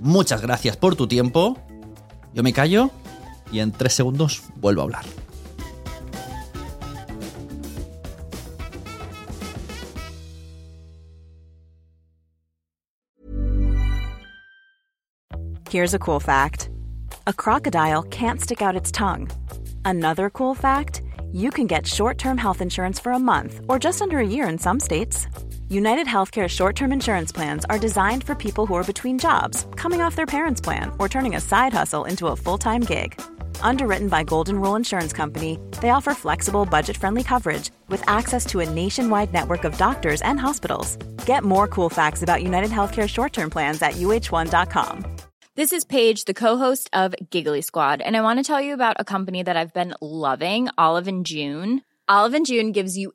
Muchas gracias por tu tiempo. Yo me callo y en tres segundos vuelvo a hablar. Here's a cool fact a crocodile can't stick out its tongue. Another cool fact you can get short term health insurance for a month or just under a year in some states. United Healthcare short term insurance plans are designed for people who are between jobs, coming off their parents' plan, or turning a side hustle into a full time gig. Underwritten by Golden Rule Insurance Company, they offer flexible, budget friendly coverage with access to a nationwide network of doctors and hospitals. Get more cool facts about United Healthcare short term plans at uh1.com. This is Paige, the co-host of Giggly Squad, and I want to tell you about a company that I've been loving, Olive and June. Olive and June gives you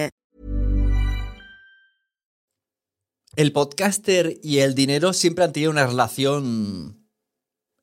El podcaster y el dinero siempre han tenido una relación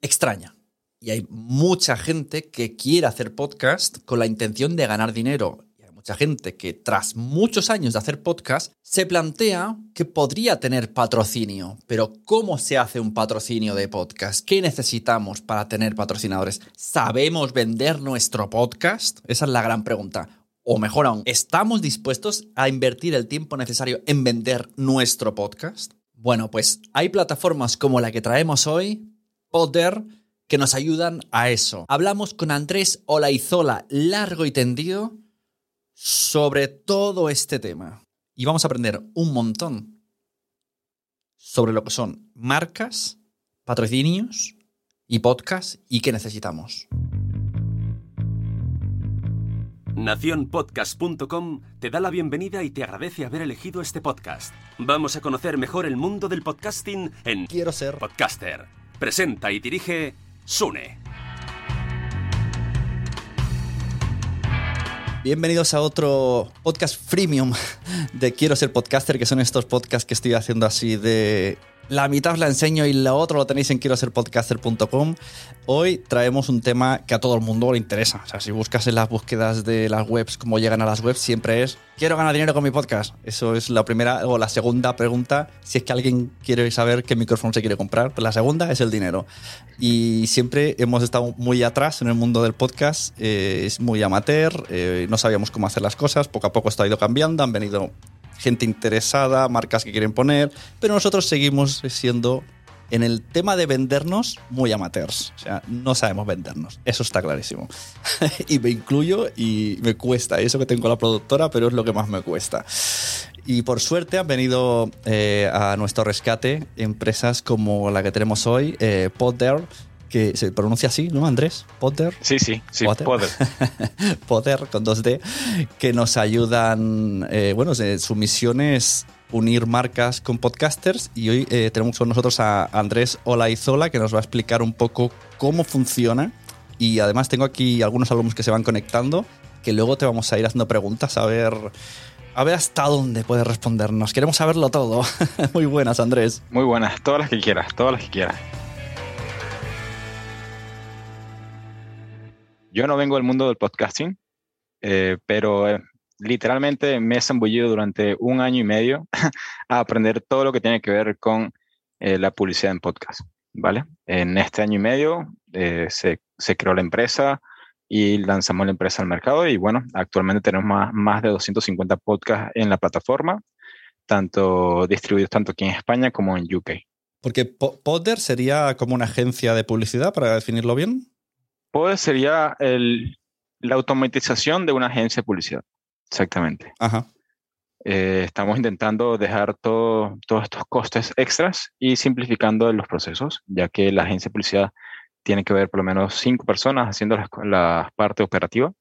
extraña. Y hay mucha gente que quiere hacer podcast con la intención de ganar dinero. Y hay mucha gente que tras muchos años de hacer podcast se plantea que podría tener patrocinio. Pero ¿cómo se hace un patrocinio de podcast? ¿Qué necesitamos para tener patrocinadores? ¿Sabemos vender nuestro podcast? Esa es la gran pregunta. O mejor aún, ¿estamos dispuestos a invertir el tiempo necesario en vender nuestro podcast? Bueno, pues hay plataformas como la que traemos hoy, Poder, que nos ayudan a eso. Hablamos con Andrés Olaizola, largo y tendido, sobre todo este tema. Y vamos a aprender un montón sobre lo que son marcas, patrocinios y podcast y qué necesitamos. Naciónpodcast.com te da la bienvenida y te agradece haber elegido este podcast. Vamos a conocer mejor el mundo del podcasting en Quiero ser Podcaster. Presenta y dirige Sune. Bienvenidos a otro podcast freemium de Quiero ser podcaster, que son estos podcasts que estoy haciendo así de la mitad os la enseño y la otra lo tenéis en quiero ser podcaster.com. Hoy traemos un tema que a todo el mundo le interesa. O sea, si buscas en las búsquedas de las webs cómo llegan a las webs, siempre es quiero ganar dinero con mi podcast. Eso es la primera o la segunda pregunta. Si es que alguien quiere saber qué micrófono se quiere comprar, la segunda es el dinero. Y siempre hemos estado muy atrás en el mundo del podcast. Eh, es muy amateur, eh, no sabíamos cómo hacer las cosas. Poco a poco esto ha ido cambiando. Han venido gente interesada, marcas que quieren poner, pero nosotros seguimos siendo en el tema de vendernos muy amateurs. O sea, no sabemos vendernos. Eso está clarísimo. y me incluyo y me cuesta. Eso que tengo la productora, pero es lo que más me cuesta. Y por suerte han venido eh, a nuestro rescate empresas como la que tenemos hoy, eh, Podder, que se pronuncia así, ¿no, Andrés? Potter. Sí, sí, sí, Potter. Potter. Potter con 2D, que nos ayudan, eh, bueno, su misión es unir marcas con podcasters y hoy eh, tenemos con nosotros a Andrés Olaizola que nos va a explicar un poco cómo funciona y además tengo aquí algunos alumnos que se van conectando que luego te vamos a ir haciendo preguntas a ver a ver hasta dónde puedes respondernos. Queremos saberlo todo. Muy buenas, Andrés. Muy buenas, todas las que quieras, todas las que quieras. Yo no vengo del mundo del podcasting, eh, pero eh, literalmente me he zambullido durante un año y medio a aprender todo lo que tiene que ver con eh, la publicidad en podcast, ¿vale? En este año y medio se, se, creó la empresa y lanzamos la empresa al mercado y bueno, actualmente tenemos más, más de 250 podcasts en la plataforma, tanto distribuidos tanto aquí en España como en UK. Porque Podder sería como una agencia de publicidad, para definirlo bien. Podder sería el, la automatización de una agencia de publicidad. Exactamente. Ajá. Eh, estamos intentando dejar todos estos costes extras y simplificando los procesos, ya que la agencia de publicidad tiene que ver por lo menos cinco personas haciendo la, parte operativa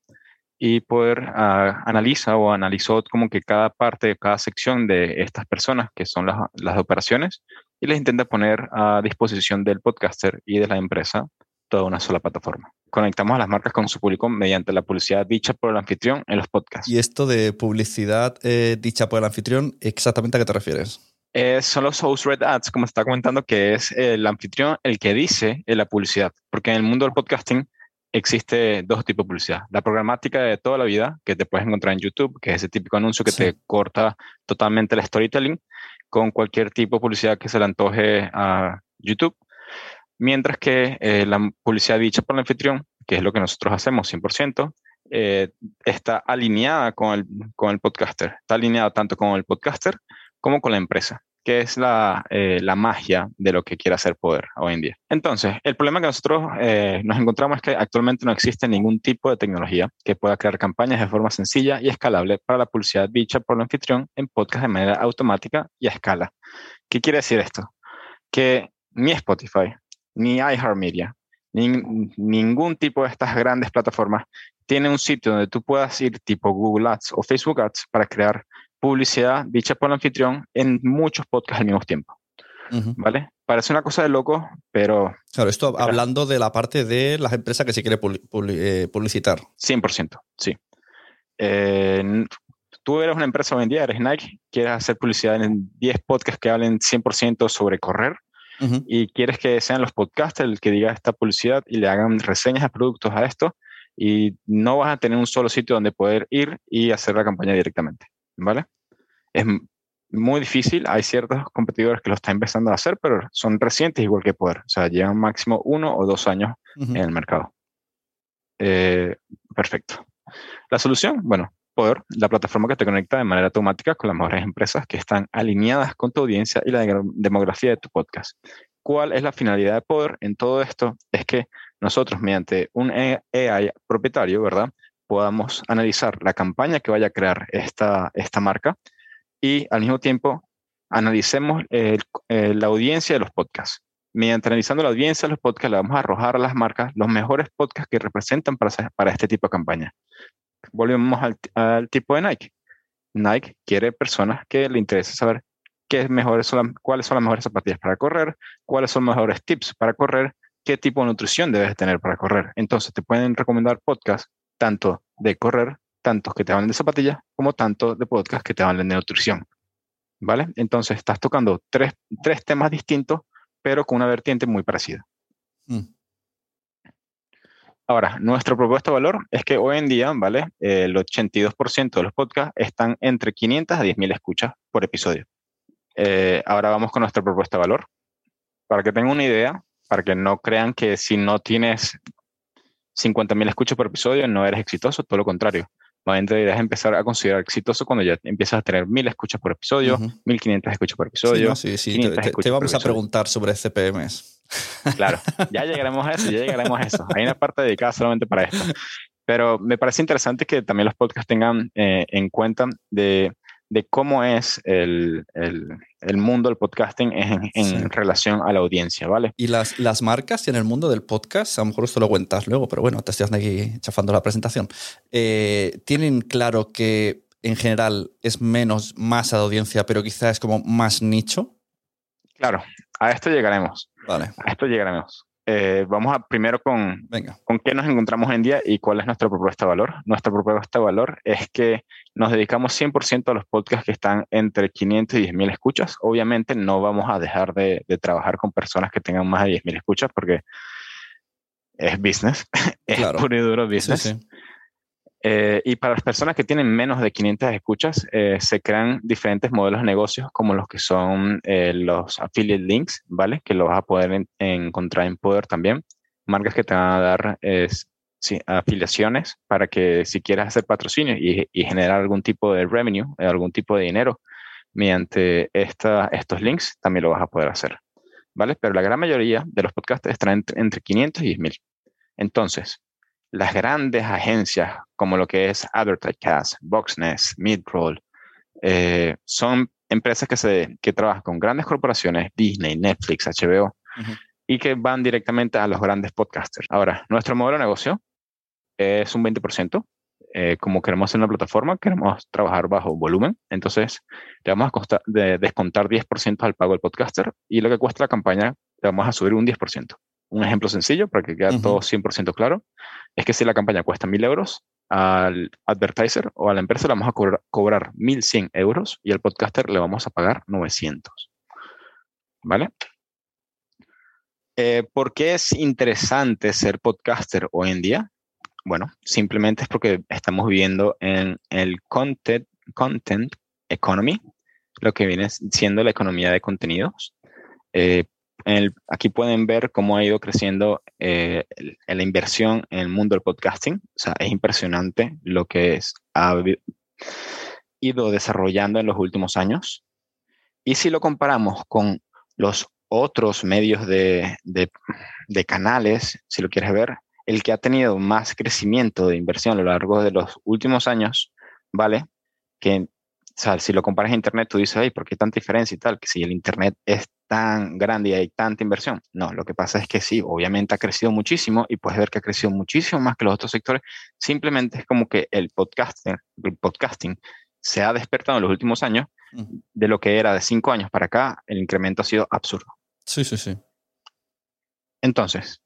y poder uh, analizar o analizó como que cada parte, cada sección de estas personas que son las, las operaciones y les intenta poner a disposición del podcaster y de la empresa toda una sola plataforma. Conectamos a las marcas con su público mediante la publicidad dicha por el anfitrión en los podcasts. ¿Y esto de publicidad eh, dicha por el anfitrión, exactamente a qué te refieres? Eh, son los host read ads, como está comentando, que es el anfitrión el que dice la publicidad. Porque en el mundo del podcasting existe dos tipos de publicidad. La programática de toda la vida, que te puedes encontrar en YouTube, que es ese típico anuncio que te corta totalmente el storytelling, con cualquier tipo de publicidad que se le antoje a YouTube. Mientras que eh, la publicidad dicha por el anfitrión, que es lo que nosotros hacemos 100%, eh, está alineada con el, con el podcaster. Está alineada tanto con el podcaster como con la empresa, que es la, eh, la magia de lo que quiere hacer Poder hoy en día. Entonces, el problema que nosotros nos encontramos es que actualmente no existe ningún tipo de tecnología que pueda crear campañas de forma sencilla y escalable para la publicidad dicha por el anfitrión en podcast de manera automática y a escala. ¿Qué quiere decir esto? Que ni Spotify, ni iHeartMedia, ni ningún tipo de estas grandes plataformas tiene un sitio donde tú puedas ir tipo Google Ads o Facebook Ads para crear publicidad dicha por el anfitrión en muchos podcasts al mismo tiempo. ¿Vale? Parece una cosa de loco, pero... Claro, esto hablando de la parte de las empresas que se quiere eh, publicitar. 100%, sí. Eh, tú eres una empresa hoy en día, eres Nike, quieres hacer publicidad en 10 podcasts que hablen 100% sobre correr, y quieres que sean los podcasters el que diga esta publicidad y le hagan reseñas de productos a esto y no vas a tener un solo sitio donde poder ir y hacer la campaña directamente, ¿vale? Es muy difícil, hay ciertos competidores que lo están empezando a hacer, pero son recientes igual que Poder, o sea, llevan máximo uno o dos años en el mercado. Eh, perfecto. La solución, bueno, Poder, la plataforma que te conecta de manera automática con las mejores empresas que están alineadas con tu audiencia y la demografía de tu podcast. ¿Cuál es la finalidad de Poder en todo esto? Es que nosotros, mediante un AI propietario, ¿verdad? Podamos analizar la campaña que vaya a crear esta, esta marca y al mismo tiempo analicemos la audiencia de los podcasts. Mediante analizando la audiencia de los podcasts, le vamos a arrojar a las marcas los mejores podcasts que representan para, para este tipo de campaña volvemos al, tipo de Nike. Nike quiere personas que le interese saber qué mejores son cuáles son las mejores zapatillas para correr, cuáles son los mejores tips para correr, qué tipo de nutrición debes tener para correr. Entonces te pueden recomendar podcasts tanto de correr, tantos que te hablen de zapatillas, como tanto de podcasts que te hablen de nutrición. ¿Vale? Entonces estás tocando tres, tres temas distintos, pero con una vertiente muy parecida. Mm. Ahora, nuestra propuesta de valor es que hoy en día, ¿vale? El 82% de los podcasts están entre 500 a 10.000 escuchas por episodio. Eh, ahora vamos con nuestra propuesta de valor. Para que tengan una idea, para que no crean que si no tienes 50.000 escuchas por episodio no eres exitoso, todo lo contrario. Más deberías empezar a considerar exitoso cuando ya empiezas a tener 1.000 escuchas por episodio, 1.500 escuchas por episodio. Sí, sí, sí. Te, vamos a preguntar sobre CPMs. Claro, ya llegaremos a eso, ya llegaremos a eso. Hay una parte dedicada solamente para esto. Pero me parece interesante que también los podcasts tengan eh, en cuenta de, de cómo es el, el, el, mundo del podcasting en, en relación a la audiencia, ¿vale? Y las, las marcas en el mundo del podcast, a lo mejor esto lo cuentas luego, pero bueno, te estoy haciendo aquí chafando la presentación, eh, tienen claro que en general es menos masa de audiencia, pero quizás es como más nicho. Claro, a esto llegaremos. Vale. A esto llegaremos. eh, vamos a primero con, Venga. con qué nos encontramos hoy en día y cuál es nuestra propuesta de valor. Nuestra propuesta de valor es que nos dedicamos 100% a los podcasts que están entre 500 y 10.000 escuchas. Obviamente no vamos a dejar de, de trabajar con personas que tengan más de 10.000 escuchas porque es business, es Claro. puro y duro Sí, business. sí. Eh, y para las personas que tienen menos de 500 escuchas, eh, se crean diferentes modelos de negocios como los que son eh, los affiliate links, ¿vale? Que lo vas a poder en- encontrar en Poder también. Marcas que te van a dar sí, afiliaciones para que si quieres hacer patrocinio y, generar algún tipo de revenue, algún tipo de dinero mediante estos links, también lo vas a poder hacer, ¿vale? Pero la gran mayoría de los podcasts están entre, entre 500 y 10.000. Entonces, las grandes agencias como lo que es Advertisecast, Voxnest, Midroll, eh, son empresas que, se, que trabajan con grandes corporaciones, Disney, Netflix, HBO, y que van directamente a los grandes podcasters. Ahora, nuestro modelo de negocio es un 20%. Eh, como queremos hacer una plataforma, queremos trabajar bajo volumen, entonces le vamos a costa- de- descontar 10% al pago del podcaster y lo que cuesta la campaña le vamos a subir un 10%. Un ejemplo sencillo para que quede Ujú. todo 100% claro es que si la campaña cuesta 1000 euros, al advertiser o a la empresa le vamos a cobrar, cobrar 1100 euros y al podcaster le vamos a pagar 900. ¿Vale? Eh, ¿Por qué es interesante ser podcaster hoy en día? Bueno, simplemente es porque estamos viviendo en el content, content economy, lo que viene siendo la economía de contenidos. Eh, en el- aquí pueden ver cómo ha ido creciendo eh, el- la inversión en el mundo del podcasting. O sea, es impresionante lo que es, ha ido desarrollando en los últimos años. Y si lo comparamos con los otros medios de, de- de canales, si lo quieres ver, el que ha tenido más crecimiento de inversión a lo largo de los últimos años, ¿vale? Que, o sea, si lo comparas a Internet, tú dices, ay, ¿por qué tanta diferencia y tal? Que si el Internet es tan grande y hay tanta inversión. No, lo que pasa es que sí, obviamente ha crecido muchísimo y puedes ver que ha crecido muchísimo más que los otros sectores. Simplemente es como que el podcasting, el podcasting se ha despertado en los últimos años de lo que era de cinco años para acá, el incremento ha sido absurdo. Sí, sí, sí. Entonces,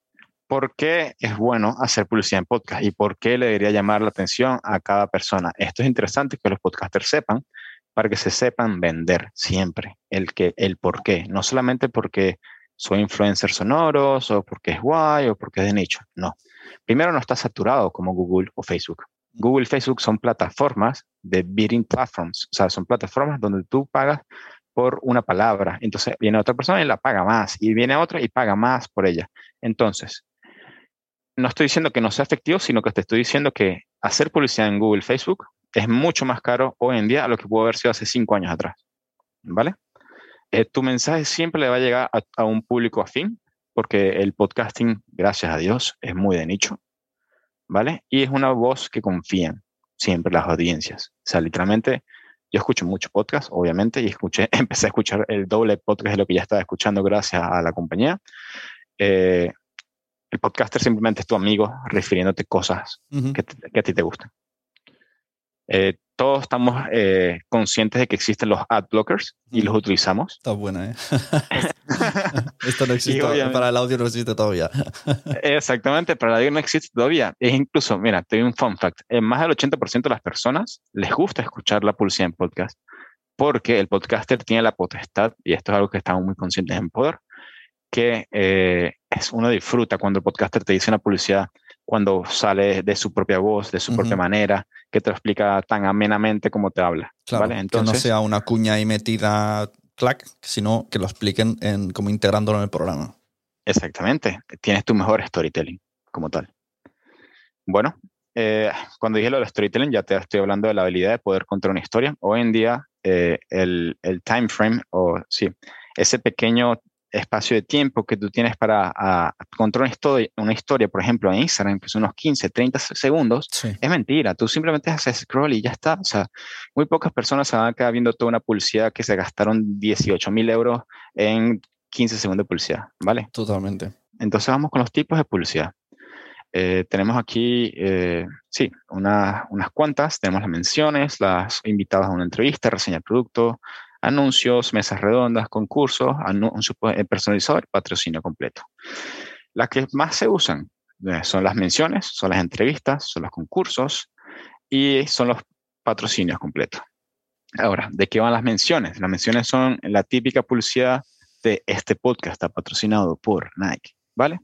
¿por qué es bueno hacer publicidad en podcast y por qué le debería llamar la atención a cada persona? Esto es interesante que los podcasters sepan para que se sepan vender siempre el, que, el por qué, no solamente porque soy influencer sonoros o porque es guay o porque es de nicho, no. Primero no está saturado como Google o Facebook. Google y Facebook son plataformas de bidding platforms, o sea, son plataformas donde tú pagas por una palabra. Entonces viene otra persona y la paga más, y viene otra y paga más por ella. Entonces, no estoy diciendo que no sea efectivo, sino que te estoy diciendo que hacer publicidad en Google, Facebook es mucho más caro hoy en día a lo que pudo haber sido hace cinco años atrás. ¿Vale? Eh, tu mensaje siempre le va a llegar a, un público afín, porque el podcasting, gracias a Dios, es muy de nicho. ¿Vale? Y es una voz que confían siempre las audiencias. O sea, literalmente, yo escucho mucho podcast, obviamente, y escuché, empecé a escuchar el doble podcast de lo que ya estaba escuchando gracias a la compañía. Eh, el podcaster simplemente es tu amigo refiriéndote cosas que, te- que a ti te gustan. Eh, todos estamos eh, conscientes de que existen los ad blockers y los utilizamos. Está buena, ¿eh? Esto no existe, para el audio no existe todavía. Exactamente, pero la audio no existe todavía. Es incluso, mira, te doy un fun fact. En más del 80% de las personas les gusta escuchar la publicidad en podcast porque el podcaster tiene la potestad, y esto es algo que estamos muy conscientes en poder, que eh, es uno disfruta cuando el podcaster te dice una publicidad cuando sale de su propia voz, de su propia manera, que te lo explica tan amenamente como te habla. Claro, ¿vale? que no Entonces, sea una cuña ahí metida, clac, sino que lo expliquen en, como integrándolo en el programa. Exactamente, tienes tu mejor storytelling como tal. Bueno, eh, cuando dije lo del storytelling, ya te estoy hablando de la habilidad de poder contar una historia. Hoy en día, eh, el, el time frame, o sí, ese pequeño espacio de tiempo que tú tienes para a, contar una historia, una historia, por ejemplo, en Instagram, que son unos 15, 30 segundos, Sí. es mentira. Tú simplemente haces scroll y ya está. O sea, muy pocas personas se van a quedar viendo toda una publicidad que se gastaron 18 mil euros en 15 segundos de publicidad, ¿vale? Totalmente. Entonces vamos con los tipos de publicidad. Eh, tenemos aquí, eh, sí, una- unas cuantas. Tenemos las menciones, las invitadas a una entrevista, reseña de producto, anuncios, mesas redondas, concursos, anuncios personalizados, patrocinio completo. Las que más se usan eh, son las menciones, son las entrevistas, son los concursos y son los patrocinios completos. Ahora, ¿de qué van las menciones? Las menciones son la típica publicidad de este podcast está patrocinado por Nike, ¿vale?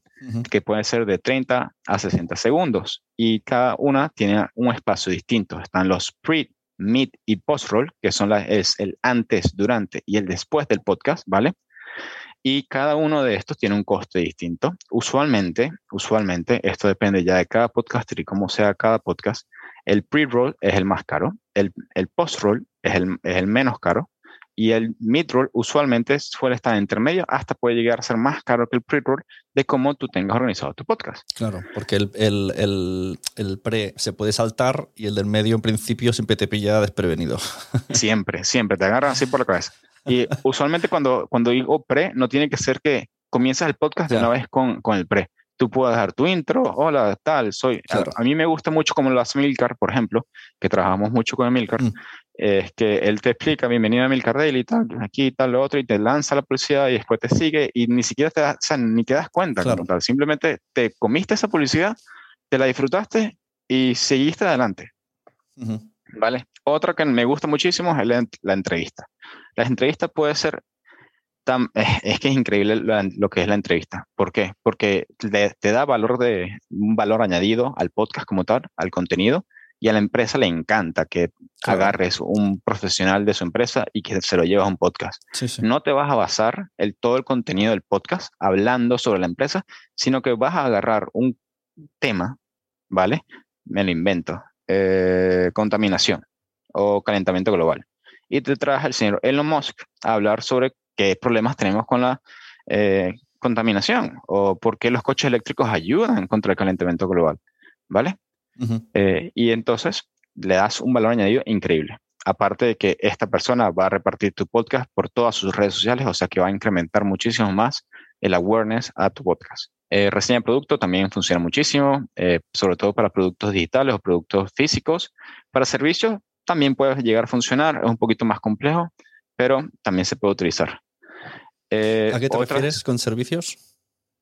Que puede ser de 30 a 60 segundos y cada una tiene un espacio distinto. Están los pre, mid y post roll, que son la, es el antes, durante y el después del podcast, ¿vale? Y cada uno de estos tiene un coste distinto. Usualmente, usualmente, esto depende ya de cada podcaster y cómo sea cada podcast. El pre-roll es el más caro, el, el post-roll es el, es el menos caro y el mid-roll usualmente suele estar entre medio, hasta puede llegar a ser más caro que el pre-roll de cómo tú tengas organizado tu podcast. Claro, porque el, el, el, el, pre se puede saltar y el del medio en principio siempre te pilla desprevenido. Siempre, siempre, te agarran así por la cabeza. Y usualmente cuando, cuando digo pre, no tiene que ser que comienzas el podcast de una vez con, con el pre tú puedes dar tu intro, hola, tal, soy. A, mí me gusta mucho como lo hace Milcar, por ejemplo, que trabajamos mucho con Milcar, mm. Es que él te explica, bienvenido a Milcar Daily, tal, aquí, tal, lo otro, y te lanza la publicidad y después te sigue y ni siquiera te das, o sea, ni te das cuenta, tal. simplemente te comiste esa publicidad, te la disfrutaste y seguiste adelante. ¿Vale? Otra que me gusta muchísimo es la, la entrevista. La entrevista puede ser es que es increíble lo, que es la entrevista. ¿Por qué? Porque te da valor de, un valor añadido al podcast como tal, al contenido, y a la empresa le encanta que agarres un profesional de su empresa y que se lo llevas a un podcast. No te vas a basar el, todo el contenido del podcast hablando sobre la empresa, sino que vas a agarrar un tema, ¿vale? Me lo invento. Eh, contaminación o calentamiento global. Y te traes al señor Elon Musk a hablar sobre qué problemas tenemos con la eh, contaminación o por qué los coches eléctricos ayudan contra el calentamiento global, ¿vale? Eh, y entonces le das un valor añadido increíble. Aparte de que esta persona va a repartir tu podcast por todas sus redes sociales, o sea que va a incrementar muchísimo más el awareness a tu podcast. Eh, reseña de producto también funciona muchísimo, sobre todo para productos digitales o productos físicos. Para servicios también puede llegar a funcionar, es un poquito más complejo, pero también se puede utilizar. Eh, ¿A qué te refieres con servicios?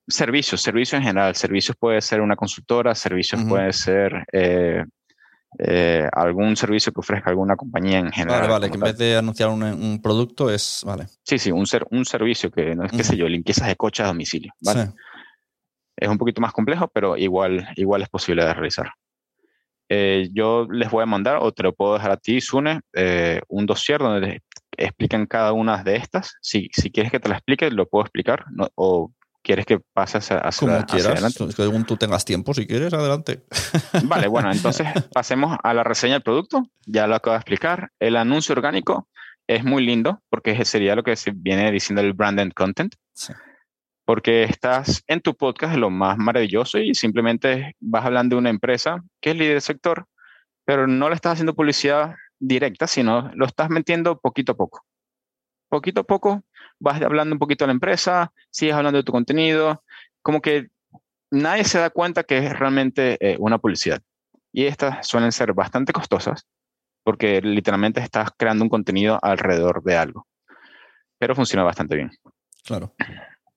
Servicios, servicios en general. Servicios puede ser una consultora, servicios puede ser eh, eh, algún servicio que ofrezca alguna compañía en general. Vale, vale, que en vez de anunciar un, producto es, vale. Sí, sí, un, ser, un servicio que no es, qué sé yo, limpiezas de coches a domicilio, ¿vale? Es un poquito más complejo, pero igual, igual es posible de realizar. yo les voy a mandar, o te lo puedo dejar a ti, Sune, un dossier donde explican cada una de estas. Si, si quieres que te la explique, lo puedo explicar. o quieres que pases a Como quieras, según tú tengas tiempo, si quieres, adelante. Vale, bueno, entonces pasemos a la reseña del producto. Ya lo acabo de explicar. El anuncio orgánico es muy lindo porque sería lo que se viene diciendo el branded content. Porque estás en tu podcast, lo más maravilloso, y simplemente vas hablando de una empresa que es líder del sector, pero no le estás haciendo publicidad directa, sino lo estás metiendo poquito a poco. Poquito a poco vas hablando un poquito de la empresa, sigues hablando de tu contenido, como que nadie se da cuenta que es realmente eh, una publicidad. Y estas suelen ser bastante costosas porque literalmente estás creando un contenido alrededor de algo. Pero funciona bastante bien. Claro.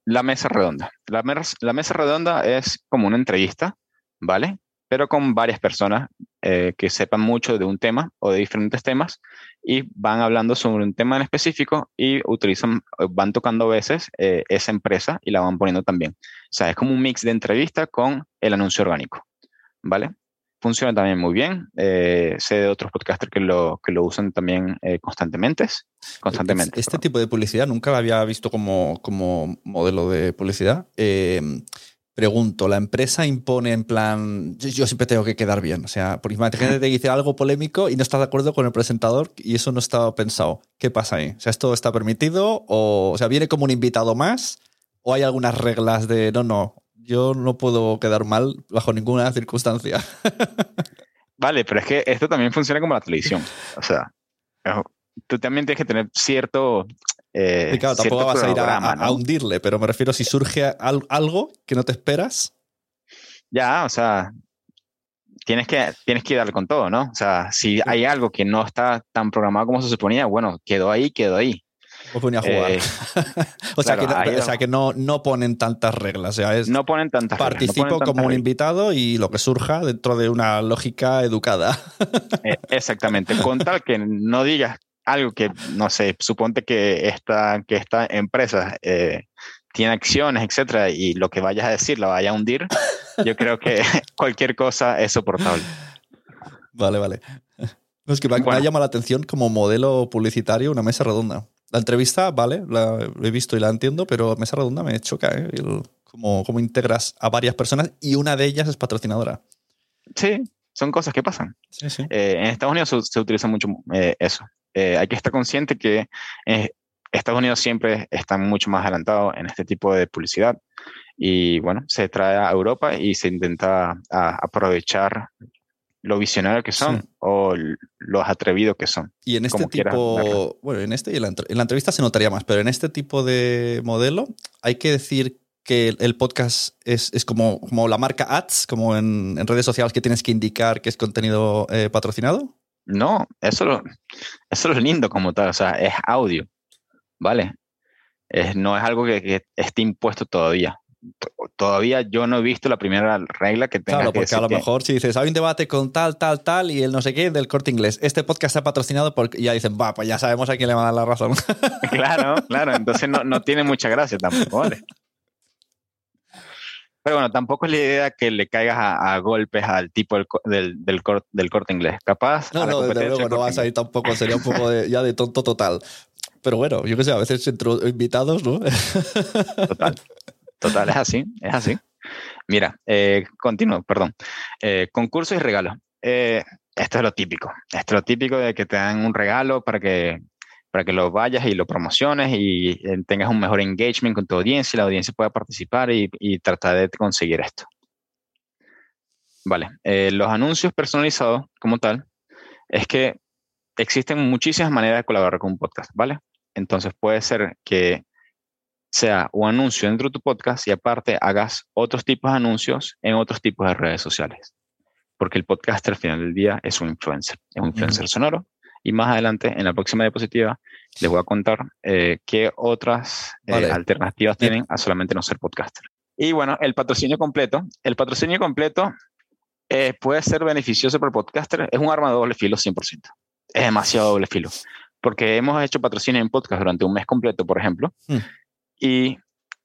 La mesa redonda. La, la mesa redonda es como una entrevista, ¿vale? Pero con varias personas eh, que sepan mucho de un tema o de diferentes temas y van hablando sobre un tema en específico y utilizan, van tocando a veces eh, esa empresa y la van poniendo también. O sea, es como un mix de entrevista con el anuncio orgánico, ¿vale? Funciona también muy bien. Eh, sé de otros podcasters que lo, que lo usan también constantemente. constantemente. Este tipo de publicidad nunca la había visto como, como modelo de publicidad. Pregunto, ¿la empresa impone en plan, yo, siempre tengo que quedar bien? O sea, por imagínate que te dice algo polémico y no estás de acuerdo con el presentador y eso no estaba pensado. ¿Qué pasa ahí? O sea, ¿esto está permitido? O, o sea, ¿viene como un invitado más? ¿O hay algunas reglas de, no, no, yo no puedo quedar mal bajo ninguna circunstancia? vale, pero es que esto también funciona como la televisión. O sea, tú también tienes que tener cierto eh, claro, tampoco vas a ir a, hundirle, pero me refiero si surge algo que no te esperas. Ya, o sea, tienes que, tienes que darle con todo, ¿no? O sea, si hay algo que no está tan programado como se suponía, bueno, quedó ahí, quedó ahí. O ponía a jugar. Eh, o, sea que, ahí- o sea que no, no ponen tantas reglas. O sea, es no ponen tantas reglas, no participo ponen tantas como un reglas. invitado y lo que surja dentro de una lógica educada. Eh, exactamente. Con tal que no digas algo que, no sé, suponte que esta, que esta empresa eh, tiene acciones, etcétera, y lo que vayas a decir la vaya a hundir, yo creo que cualquier cosa es soportable. Vale, vale. No, es que me, ha- me Bueno. llamado la atención como modelo publicitario una mesa redonda. La entrevista, vale, la he visto y la entiendo, pero mesa redonda me choca, ¿eh? El- cómo, cómo integras a varias personas y una de ellas es patrocinadora. Sí, son cosas que pasan. Sí, sí. Eh, en Estados Unidos se, se utiliza mucho eh, eso. Eh, hay que estar consciente que eh, Estados Unidos siempre está mucho más adelantado en este tipo de publicidad y bueno, se trae a Europa y se intenta a- aprovechar lo visionario que son Sí. o los atrevidos que son. Y en este quieras tipo, bueno, en este y en la, en la entrevista se notaría más, pero en este tipo de modelo hay que decir que el, el podcast es, es como, como la marca ads, como en, en redes sociales que tienes que indicar que es contenido eh, patrocinado. No, eso, lo- eso es lindo como tal, o sea, es audio, ¿vale? Es- no es algo que, que esté impuesto todavía. Todavía yo no he visto la primera regla que tenga Claro, que porque a lo que- mejor si dices, hay un debate con tal, tal, tal y el no sé qué del corte inglés, este podcast está patrocinado por... Y ya dicen, va, pues ya sabemos a quién le va a dar la razón. Claro, claro, entonces no, no tiene mucha gracia tampoco, ¿vale? Pero bueno, tampoco es la idea que le caigas a, a golpes al tipo del, del, del, cor- del corte inglés. Capaz. No, no, desde luego no vas a ir Inglés. tampoco, sería un poco de- ya de tonto total. Pero bueno, yo qué sé, a veces entre invitados, ¿no? Total, total, es así, es así. Mira, eh, continúo, perdón. Eh, concursos y regalos. Eh, esto es lo típico. Esto es lo típico de que te dan un regalo para que, para que lo vayas y lo promociones y eh, tengas un mejor engagement con tu audiencia y la audiencia pueda participar y, y tratar de conseguir esto. Vale, eh, los anuncios personalizados como tal es que existen muchísimas maneras de colaborar con un podcast, ¿vale? Entonces puede ser que sea un anuncio dentro de tu podcast y aparte hagas otros tipos de anuncios en otros tipos de redes sociales. Porque el podcaster al final del día es un influencer, es un influencer sonoro. Y más adelante, en la próxima diapositiva, les voy a contar eh, qué otras eh, Vale. alternativas tienen a solamente no ser podcaster. Y bueno, el patrocinio completo. El patrocinio completo eh, puede ser beneficioso para el podcaster. Es un arma de doble filo 100%. Es demasiado doble filo. Porque hemos hecho patrocinio en podcast durante un mes completo, por ejemplo, Hmm. y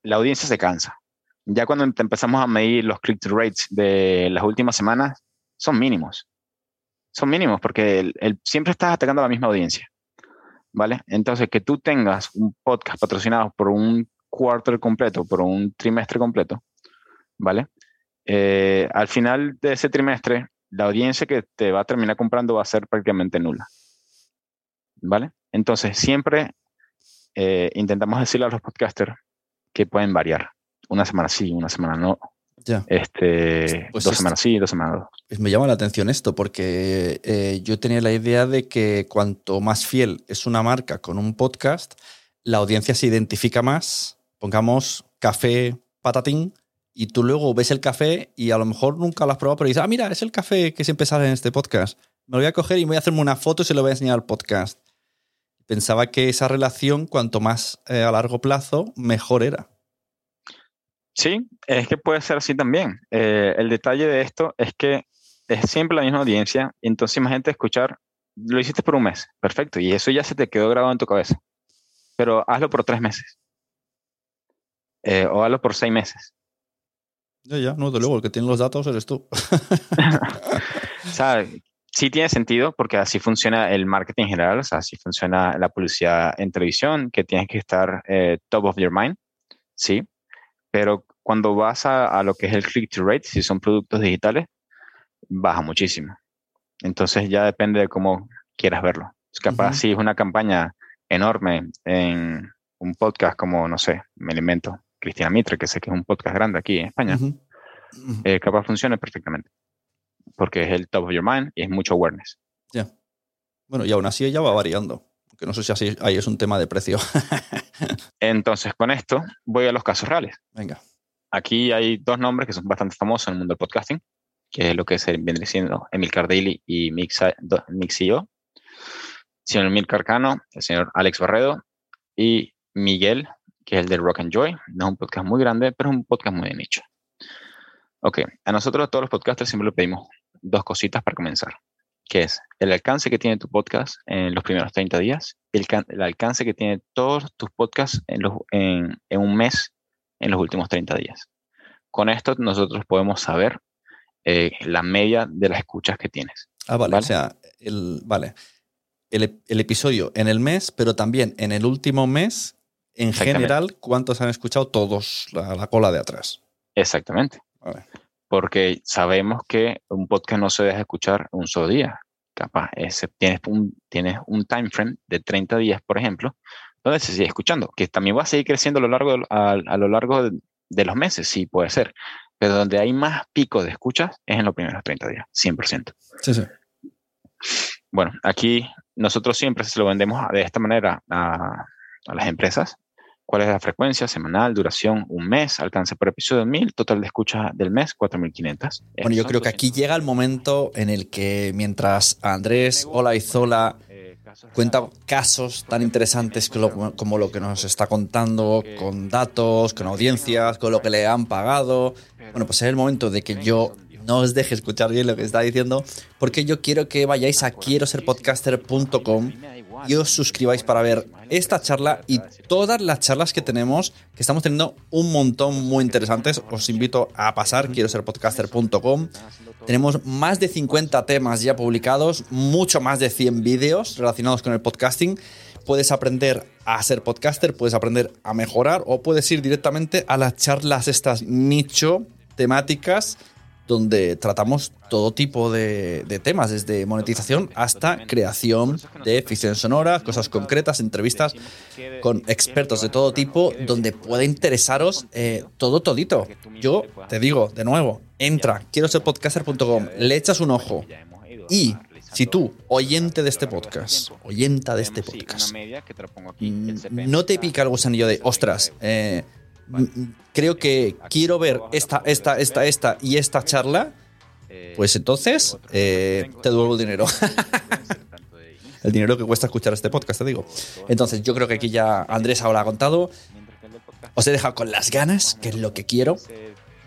la audiencia se cansa. Ya cuando em- empezamos a medir los click-through rates de las últimas semanas, son mínimos. Son mínimos porque el- siempre estás atacando a la misma audiencia. ¿Vale? Entonces, que tú tengas un podcast patrocinado por un quarter completo, por un trimestre completo, ¿vale? Eh, al final de ese trimestre, la audiencia que te va a terminar comprando va a ser prácticamente nula. ¿Vale? Entonces, siempre eh, intentamos decirle a los podcasters que pueden variar. Una semana sí, una semana no. Ya. Este, Pues dos es- semanas sí, dos semanas. Pues me llama la atención esto, porque eh, yo tenía la idea de que cuanto más fiel es una marca con un podcast, la audiencia se identifica más. Pongamos café patatín y tú luego ves el café y a lo mejor nunca lo has probado, pero dices, ah, mira, es el café que siempre sale en este podcast. Me lo voy a coger y voy a hacerme una foto y se lo voy a enseñar al podcast. Pensaba que esa relación, cuanto más eh, a largo plazo, mejor era. Sí, es que puede ser así también. Eh, el detalle de esto es que es siempre la misma audiencia, y entonces imagínate escuchar, lo hiciste por un mes, perfecto, y eso ya se te quedó grabado en tu cabeza, pero hazlo por tres meses, Eh, o hazlo por seis meses. Ya, ya, no, de luego, el que tiene los datos eres tú. O sea, sí tiene sentido porque así funciona el marketing en general, o sea, así funciona la publicidad en televisión, que tienes que estar eh, top of your mind, sí, pero cuando vas a, a lo que es el click-to rate, si son productos digitales, baja muchísimo. Entonces ya depende de cómo quieras verlo. Es capaz Ujú. si es una campaña enorme en un podcast como, no sé, me alimento, Cristina Mitre, que sé que es un podcast grande aquí en España, Ujú. eh, capaz funcione perfectamente. Porque es el top of your mind y es mucho awareness. Ya. Bueno, y aún así ella va variando. Que no sé si así ahí es un tema de precio. Entonces, con esto voy a los casos reales. Venga. Aquí hay dos nombres que son bastante famosos en el mundo del podcasting, que es lo que se viene siendo Emilcar Daily y Mixio. Señor Emilcar Cano, el señor Alex Barredo, y Miguel, que es el de Rock and Joy. No es un podcast muy grande, pero es un podcast muy de nicho. Ok, a nosotros, a todos los podcasters, siempre le pedimos dos cositas para comenzar, que es el alcance que tiene tu podcast en los primeros 30 días, el, el alcance que tiene todos tus podcasts en, los, en, en un mes en los últimos 30 días. Con esto nosotros podemos saber eh, la media de las escuchas que tienes. Ah, vale, o sea, el, vale. El, el, episodio en el mes, pero también en el último mes, en general, ¿cuántos han escuchado todos la, la cola de atrás? Exactamente. Vale. Porque sabemos que un podcast no se deja escuchar un solo día. Capaz, ese, tienes, un, tienes un time frame de 30 días, por ejemplo, donde se sigue escuchando, que también va a seguir creciendo a lo largo de, a, a lo largo de, de los meses, sí puede ser, pero donde hay más pico de escuchas es en los primeros 30 días, 100%. Sí, sí. Bueno, aquí nosotros siempre se lo vendemos de esta manera a, a las empresas. ¿Cuál es la frecuencia semanal, duración, un mes, alcance por episodio 1000, total de escucha del mes 4500? Bueno, yo creo que aquí llega el momento en el que mientras Andrés Olaizola cuenta casos tan interesantes como lo que nos está contando, con datos, con audiencias, con lo que le han pagado. Bueno, pues es el momento de que yo no os deje escuchar bien lo que está diciendo, porque yo quiero que vayáis a quiero ser podcaster.com y os suscribáis para ver esta charla y todas las charlas que tenemos, que estamos teniendo un montón muy interesantes. Os invito a pasar, quiero ser podcaster.com. Tenemos más de 50 temas ya publicados, mucho más de 100 vídeos relacionados con el podcasting. Puedes aprender a ser podcaster, puedes aprender a mejorar o puedes ir directamente a las charlas estas nicho temáticas donde tratamos todo tipo de, de, temas, desde monetización hasta creación de ficción sonora, cosas concretas, entrevistas con expertos de todo tipo, donde puede interesaros eh, todo todito. Yo te digo, de nuevo, entra, quiero ser podcaster.com, le echas un ojo y si tú, oyente de este podcast, oyenta de este podcast, no te pica el gusanillo de, ostras, eh, creo que quiero ver esta, esta, esta, esta y esta charla, pues entonces eh, te devuelvo el dinero. el dinero que cuesta escuchar este podcast, te digo. Entonces, yo creo que aquí ya Andrés ahora ha contado. Os he dejado con las ganas, que es lo que quiero.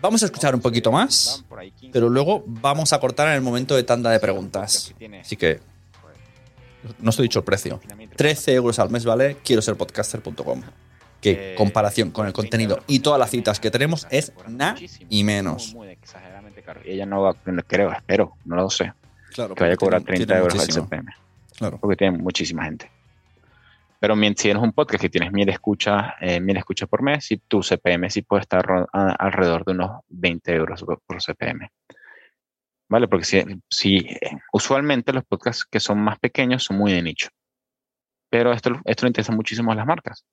Vamos a escuchar un poquito más, pero luego vamos a cortar en el momento de tanda de preguntas. Así que no estoy dicho el precio. 13 euros al mes, ¿vale? Quiero ser podcaster.com que comparación con el contenido y todas las citas que tenemos es nada y menos. Y ella no va, creo, espero, no lo sé, claro, que vaya a cobrar 30 euros al CPM. Claro. Porque tiene muchísima gente. Pero si tienes un podcast que tienes mil escuchas, eh, mil escuchas por mes, y tu CPM sí puede estar a, alrededor de unos 20 euros por CPM. ¿Vale? Porque si, si usualmente los podcasts que son más pequeños son muy de nicho. Pero esto, esto le interesa muchísimo a las marcas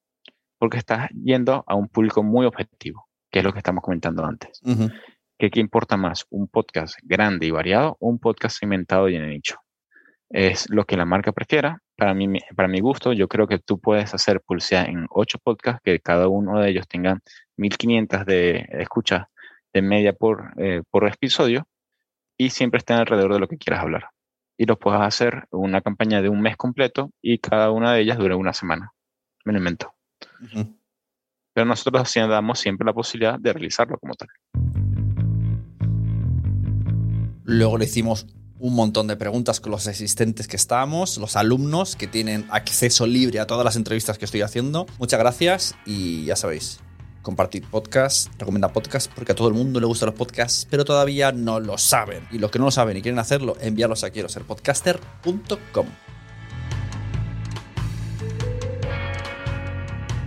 porque estás yendo a un público muy objetivo, que es lo que estamos comentando antes. Uh -huh. ¿Qué, ¿Qué, importa más? ¿Un podcast grande y variado o un podcast segmentado y en nicho? Es lo que la marca prefiera. Para mí, para mi gusto, yo creo que tú puedes hacer publicidad en ocho podcasts, que cada uno de ellos tenga 1500 de escuchas de media por, eh, por episodio y siempre estén alrededor de lo que quieras hablar. Y lo puedes hacer una campaña de un mes completo y cada una de ellas dure una semana. Me lo invento. Uh -huh. Pero nosotros damos siempre la posibilidad de realizarlo como tal. Luego le hicimos un montón de preguntas con los asistentes que estábamos, los alumnos que tienen acceso libre a todas las entrevistas que estoy haciendo. Muchas gracias y ya sabéis, compartid podcast, recomendad podcast, porque a todo el mundo le gustan los podcasts, pero todavía no lo saben. Y los que no lo saben y quieren hacerlo, enviarlos a quiero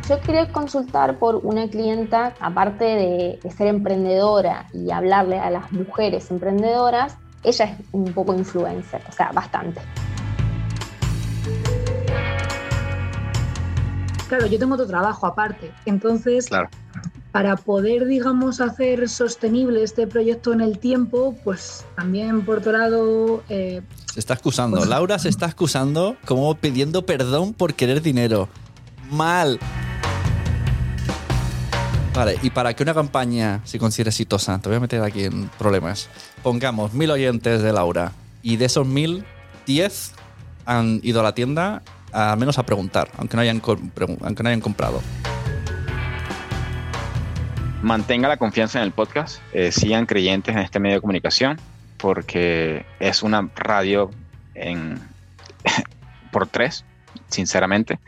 Yo quería consultar por una clienta, aparte de, de, ser emprendedora y hablarle a las mujeres emprendedoras, ella es un poco influencer, o sea, bastante. Claro, yo tengo otro trabajo aparte, entonces claro. para poder, digamos, hacer sostenible este proyecto en el tiempo, pues también por otro lado... Eh, se está excusando, pues... Laura se está excusando como pidiendo perdón por querer dinero. Mal. Vale, y para que una campaña se considere exitosa, te voy a meter aquí en problemas. Pongamos mil oyentes de Laura y de esos mil, diez han ido a la tienda al menos a preguntar, aunque no hayan, aunque no hayan comprado. Mantenga la confianza en el podcast, eh, sigan creyentes en este medio de comunicación, porque es una radio en, por tres, sinceramente.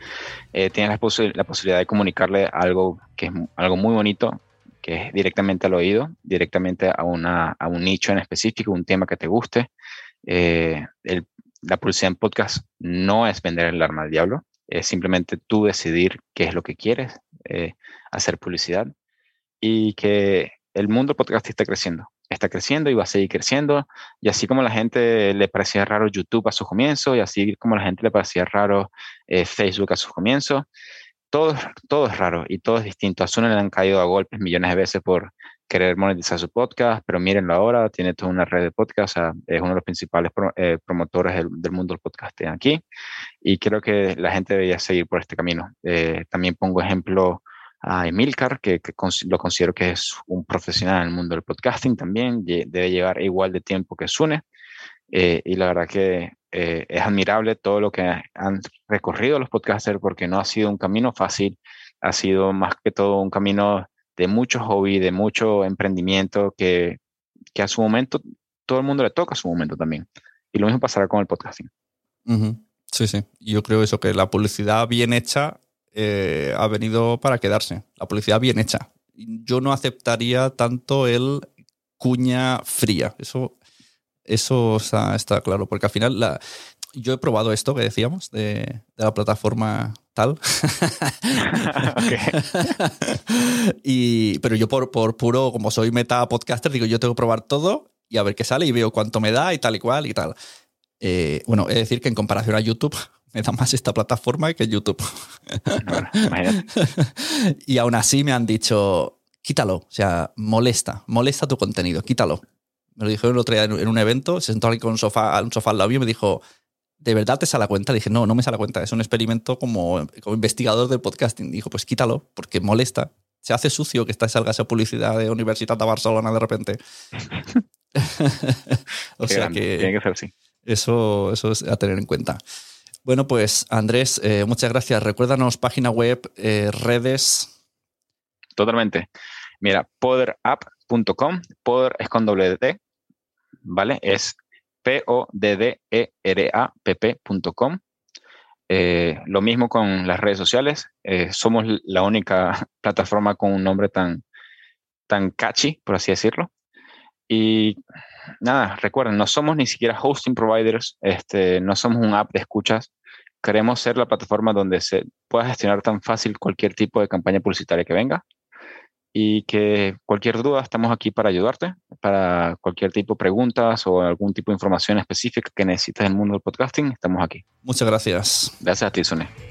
Eh, tienes la, posibilidad de comunicarle algo que es algo muy bonito, que es directamente al oído, directamente a, una, a un nicho en específico, un tema que te guste. Eh, la publicidad en podcast no es vender el arma al diablo, es simplemente tú decidir qué es lo que quieres eh, hacer publicidad y que el mundo podcast está creciendo, está creciendo y va a seguir creciendo y así como la gente le parecía raro YouTube a su comienzo y así como la gente le parecía raro eh, Facebook a su comienzo, todo, todo es raro y todo es distinto. A Zune le han caído a golpes millones de veces por querer monetizar su podcast, pero mírenlo ahora, tiene toda una red de podcast, es uno de los principales eh, promotores del, mundo del podcast aquí y creo que la gente debería seguir por este camino. Eh, también pongo ejemplo a Emilcar, que, lo considero que es un profesional en el mundo del podcasting también, debe llevar igual de tiempo que Sune. Eh, y la verdad que es admirable todo lo que han recorrido los podcasters porque no ha sido un camino fácil, ha sido más que todo un camino de mucho hobby, de mucho emprendimiento que, que, a su momento todo el mundo le toca a su momento también. Y lo mismo pasará con el podcasting. Sí, sí. Yo creo eso, que la publicidad bien hecha eh, ha venido para quedarse. La publicidad bien hecha. Yo no aceptaría tanto el cuña fría. Eso, eso está, claro, porque al final la, yo he probado esto que decíamos de, de la plataforma tal. y, pero yo por, por puro, como soy meta podcaster, digo, yo tengo que probar todo y a ver qué sale y veo cuánto me da y tal y cual y tal. Eh, bueno, es decir que en comparación a YouTube, me da más esta plataforma que YouTube. y aún así me han dicho, quítalo, o sea, molesta, molesta tu contenido, quítalo. Me lo dijeron el otro día en un evento, se sentó alguien con un sofá, un sofá al lado mío y me dijo, ¿de verdad te sale la cuenta? dije, no, no me sale la cuenta. Es un experimento como, como investigador del podcasting. Dijo, pues quítalo, porque molesta. Se hace sucio que salga esa publicidad de Universitat de Barcelona de repente. o sea que. Tiene que ser así. Eso, eso es a tener en cuenta. Bueno, pues Andrés, eh, muchas gracias. Recuérdanos página web, eh, redes. Totalmente. Mira, poderapp.com, poder es con doble D, ¿vale? Es P-O-D-D-E-R-A-P-P.com. Eh, lo mismo con las redes sociales. Somos la única plataforma con un nombre tan, tan catchy, por así decirlo. Y nada, recuerden, no somos ni siquiera hosting providers, este, no somos un app de escuchas. Queremos ser la plataforma donde se pueda gestionar tan fácil cualquier tipo de campaña publicitaria que venga y que cualquier duda estamos aquí para ayudarte, para cualquier tipo de preguntas o algún tipo de información específica que necesites en el mundo del podcasting, estamos aquí. Muchas gracias. Gracias a ti, Sune.